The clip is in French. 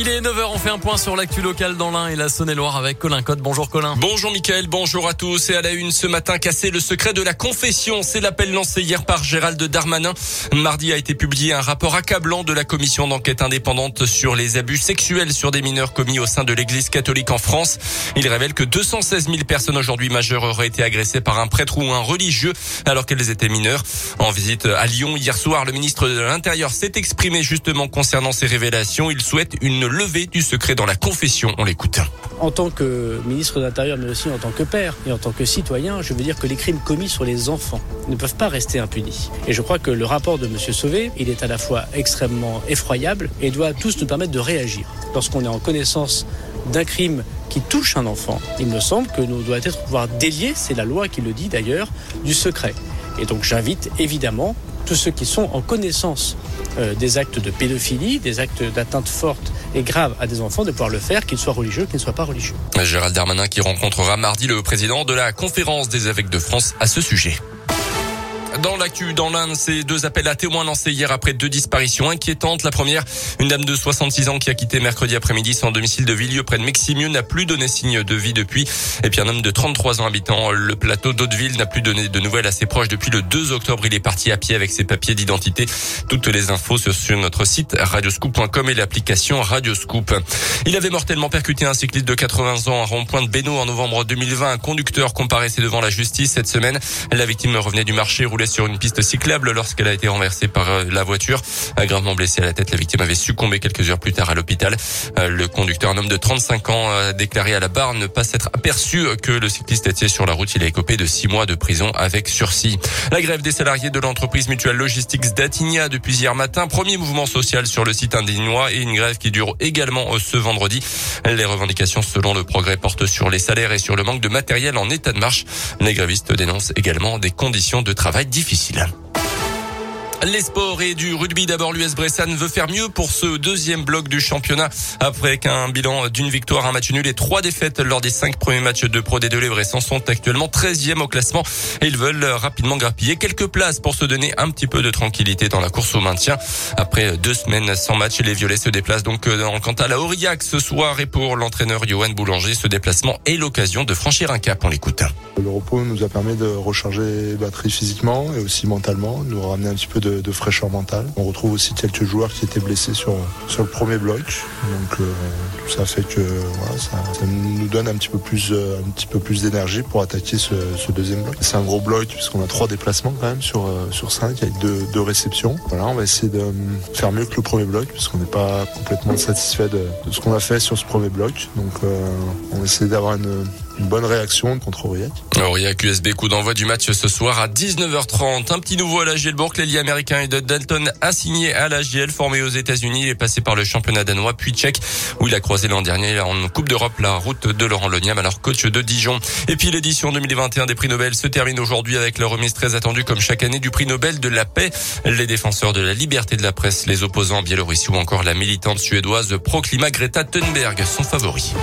Il est 9h, on fait un point sur l'actu local dans l'Ain et la Saône-et-Loire avec Colin Cotte. Bonjour Colin. Bonjour Mickaël, bonjour à tous. Et à la une ce matin, casser le secret de la confession. C'est l'appel lancé hier par Gérald Darmanin. Mardi a été publié un rapport accablant de la commission d'enquête indépendante sur les abus sexuels sur des mineurs commis au sein de l'église catholique en France. Il révèle que 216 000 personnes aujourd'hui majeures auraient été agressées par un prêtre ou un religieux alors qu'elles étaient mineures. En visite à Lyon hier soir, le ministre de l'Intérieur s'est exprimé justement concernant ces révélations. Il souhaite une levée du secret dans la confession. On l'écoute. En tant que ministre de l'Intérieur, mais aussi en tant que père et en tant que citoyen, je veux dire que les crimes commis sur les enfants ne peuvent pas rester impunis. Et je crois que le rapport de M. Sauvé, il est à la fois extrêmement effroyable et doit tous nous permettre de réagir. Lorsqu'on est en connaissance d'un crime qui touche un enfant, il me semble que nous doit être pouvoir délier, c'est la loi qui le dit d'ailleurs, du secret. Et donc j'invite évidemment tous ceux qui sont en connaissance euh, des actes de pédophilie, des actes d'atteinte forte et grave à des enfants, de pouvoir le faire, qu'ils soient religieux, qu'ils ne soient pas religieux. Gérald Darmanin qui rencontrera mardi le président de la conférence des évêques de France à ce sujet. Dans l'actu, dans l'Inde, ces deux appels à témoins lancés hier après deux disparitions inquiétantes. La première, une dame de 66 ans qui a quitté mercredi après-midi son domicile de Villieu près de Meximieux n'a plus donné signe de vie depuis. Et puis un homme de 33 ans habitant le plateau d'Hauteville n'a plus donné de nouvelles à ses proches depuis le 2 octobre. Il est parti à pied avec ses papiers d'identité. Toutes les infos sur notre site radioscoop.com et l'application Radioscoop. Il avait mortellement percuté un cycliste de 80 ans à rond-point de Beno en novembre 2020. Un conducteur comparaissait devant la justice cette semaine. La victime revenait du marché, roulait sur une piste cyclable lorsqu'elle a été renversée par euh, la voiture. Gravement blessée à la tête, la victime avait succombé quelques heures plus tard à l'hôpital. Euh, le conducteur, un homme de 35 ans, a déclaré à la barre ne pas s'être aperçu que le cycliste était sur la route. Il a écopé de six mois de prison avec sursis. La grève des salariés de l'entreprise mutuelle Logistics d'Atigna depuis hier matin. Premier mouvement social sur le site indinois et une grève qui dure également euh, ce vendredi. Les revendications selon le progrès portent sur les salaires et sur le manque de matériel en état de marche. Les grévistes dénoncent également des conditions de travail difficiles. Les sports et du rugby d'abord l'US Bressan veut faire mieux pour ce deuxième bloc du championnat après qu'un bilan d'une victoire, un match nul et trois défaites lors des cinq premiers matchs de Pro D2 les Bressans sont actuellement 13e au classement et ils veulent rapidement grappiller quelques places pour se donner un petit peu de tranquillité dans la course au maintien. Après deux semaines sans match, les Violets se déplacent donc dans quant à la Aurillac ce soir et pour l'entraîneur Johan Boulanger, ce déplacement est l'occasion de franchir un cap. On l'écoute. Le repos nous a permis de recharger batterie physiquement et aussi mentalement, nous ramener un petit peu de de, fraîcheur mentale. On retrouve aussi quelques joueurs qui étaient blessés sur, sur le premier bloc. Donc euh, ça fait que voilà, ça, nous donne un petit peu plus, euh, plus d'énergie pour attaquer ce, deuxième bloc. C'est un gros bloc puisqu'on a trois déplacements quand même sur, euh, sur cinq avec deux, deux réceptions. Voilà, on va essayer de faire mieux que le premier bloc puisqu'on n'est pas complètement satisfait de, de ce qu'on a fait sur ce premier bloc. Donc on va essayer d'avoir une une bonne réaction contre Aurillac. Aurillac USB, coup d'envoi du match ce soir à 19h30. Un petit nouveau à la Gielbourg, l'ailier américain de Dalton a signé à la GL, formé aux États-Unis. Il est passé par le championnat danois puis tchèque, où il a croisé l'an dernier en Coupe d'Europe la route de Laurent Loniam, alors coach de Dijon. Et puis l'édition 2021 des prix Nobel se termine aujourd'hui avec la remise très attendue comme chaque année du prix Nobel de la paix. Les défenseurs de la liberté de la presse, les opposants en Biélorussie ou encore la militante suédoise pro-climat Greta Thunberg sont favoris.